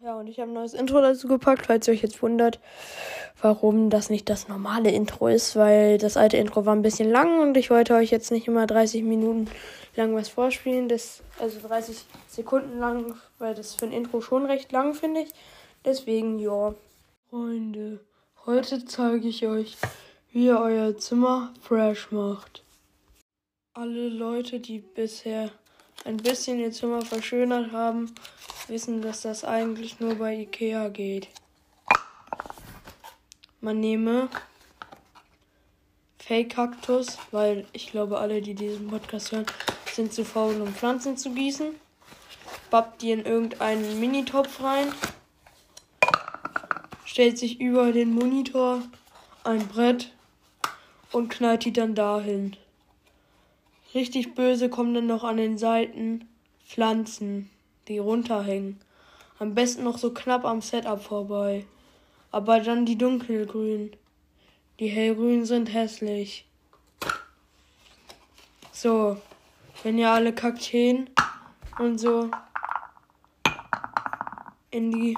Ja, und ich habe ein neues Intro dazu gepackt, falls ihr euch jetzt wundert, warum das nicht das normale Intro ist, weil das alte Intro war ein bisschen lang und ich wollte euch jetzt nicht immer 30 Minuten lang was vorspielen, das, also 30 Sekunden lang, weil das für ein Intro schon recht lang finde ich. Deswegen, ja. Freunde, heute zeige ich euch, wie ihr euer Zimmer fresh macht. Alle Leute, die bisher ein bisschen ihr Zimmer verschönert haben, wissen, dass das eigentlich nur bei Ikea geht. Man nehme Fake-Kaktus, weil ich glaube, alle, die diesen Podcast hören, sind zu faul, um Pflanzen zu gießen. Bappt die in irgendeinen Minitopf rein. Stellt sich über den Monitor ein Brett und knallt die dann dahin. Richtig böse kommen dann noch an den Seiten Pflanzen, die runterhängen. Am besten noch so knapp am Setup vorbei. Aber dann die dunkelgrünen. Die hellgrünen sind hässlich. So, wenn ihr alle Kakteen und so in die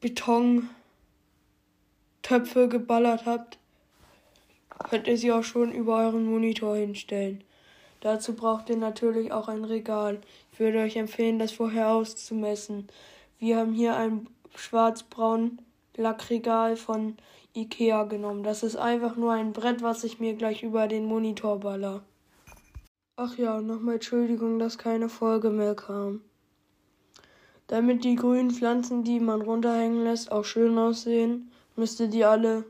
Betontöpfe geballert habt, könnt ihr sie auch schon über euren Monitor hinstellen. Dazu braucht ihr natürlich auch ein Regal. Ich würde euch empfehlen, das vorher auszumessen. Wir haben hier ein schwarzbraun Lackregal von Ikea genommen. Das ist einfach nur ein Brett, was ich mir gleich über den Monitor baller. Ach ja, nochmal Entschuldigung, dass keine Folge mehr kam. Damit die grünen Pflanzen, die man runterhängen lässt, auch schön aussehen, müsst ihr die alle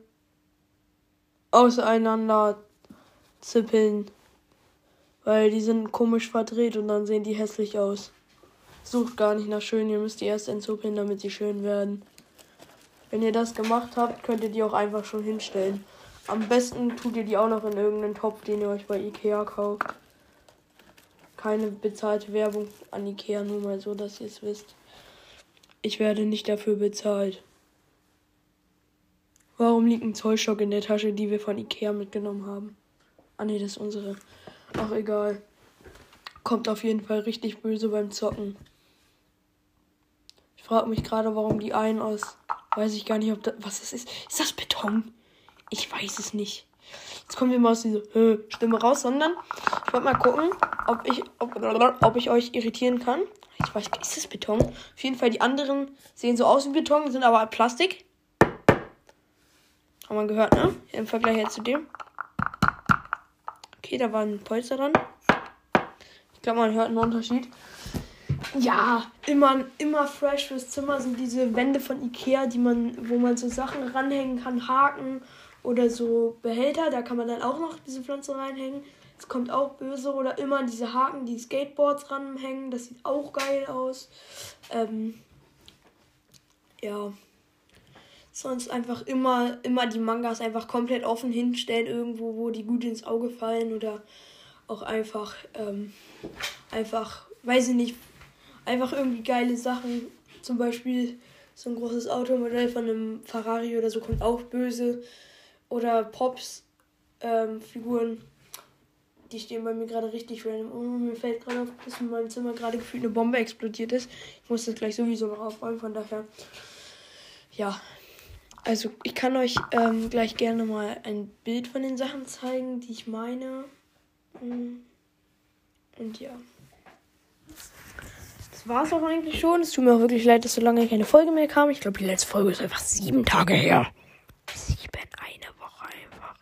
auseinander zippeln. Weil die sind komisch verdreht und dann sehen die hässlich aus. Sucht gar nicht nach schön, ihr müsst die erst entzuppeln, damit sie schön werden. Wenn ihr das gemacht habt, könnt ihr die auch einfach schon hinstellen. Am besten tut ihr die auch noch in irgendeinen Topf, den ihr euch bei Ikea kauft. Keine bezahlte Werbung an Ikea, nur mal so, dass ihr es wisst. Ich werde nicht dafür bezahlt. Warum liegt ein Zollstock in der Tasche, die wir von Ikea mitgenommen haben? Ah ne, das ist unsere. Ach egal. Kommt auf jeden Fall richtig böse beim Zocken. Ich frage mich gerade, warum die einen aus. Weiß ich gar nicht, ob das. Was das ist. Ist das Beton? Ich weiß es nicht. Jetzt kommen wir mal aus dieser äh, Stimme raus, sondern ich wollte mal gucken, ob ich, ob, ob ich euch irritieren kann. Ich weiß, ist das Beton? Auf jeden Fall, die anderen sehen so aus wie Beton, sind aber Plastik. Haben wir gehört, ne? Im Vergleich zu dem. Okay, da war ein Polster dran. Ich glaube, man hört einen Unterschied. Ja, immer, immer fresh fürs Zimmer sind diese Wände von Ikea, die man, wo man so Sachen ranhängen kann, Haken oder so Behälter. Da kann man dann auch noch diese Pflanze reinhängen. Es kommt auch böse. Oder immer diese Haken, die Skateboards ranhängen. Das sieht auch geil aus. Ähm, ja sonst einfach immer, immer die Mangas einfach komplett offen hinstellen, irgendwo, wo die gut ins Auge fallen oder auch einfach, ähm, einfach, weiß ich nicht, einfach irgendwie geile Sachen. Zum Beispiel so ein großes Automodell von einem Ferrari oder so kommt auch böse. Oder Pops, ähm, Figuren, die stehen bei mir gerade richtig random. Oh, mir fällt gerade auf, dass in meinem Zimmer gerade gefühlt eine Bombe explodiert ist. Ich muss das gleich sowieso noch aufräumen, von daher. Ja, also ich kann euch ähm, gleich gerne mal ein Bild von den Sachen zeigen, die ich meine. Mm. Und ja. Das war es auch eigentlich schon. Es tut mir auch wirklich leid, dass so lange keine Folge mehr kam. Ich glaube, die letzte Folge ist einfach sieben Tage her. Sieben, eine Woche einfach.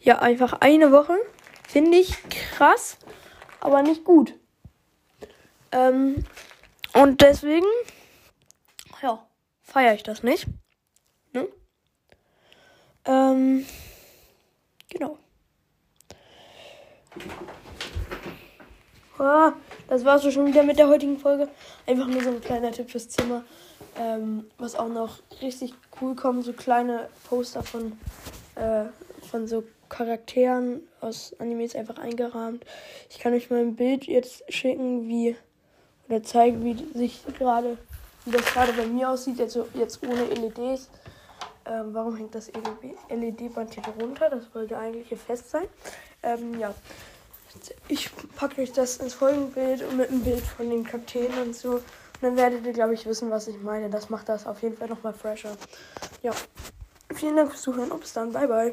Ja, einfach eine Woche. Finde ich krass, aber nicht gut. Ähm, und deswegen feiere ich das nicht. Ne? Ähm, genau. Ah, das war's schon wieder mit der heutigen Folge. Einfach nur so ein kleiner Tipp fürs Zimmer. Ähm, was auch noch richtig cool kommt, so kleine Poster von, äh, von so Charakteren aus Animes einfach eingerahmt. Ich kann euch mal ein Bild jetzt schicken, wie oder zeigen, wie sich gerade wie das gerade bei mir aussieht, jetzt, jetzt ohne LEDs. Ähm, warum hängt das LED-Band hier drunter? Das sollte eigentlich hier fest sein. Ähm, ja. Ich packe euch das ins Folgenbild und mit einem Bild von den Kakteen und so. Und dann werdet ihr, glaube ich, wissen, was ich meine. Das macht das auf jeden Fall nochmal fresher. Ja. Vielen Dank fürs Zuhören bis dann. Bye, bye.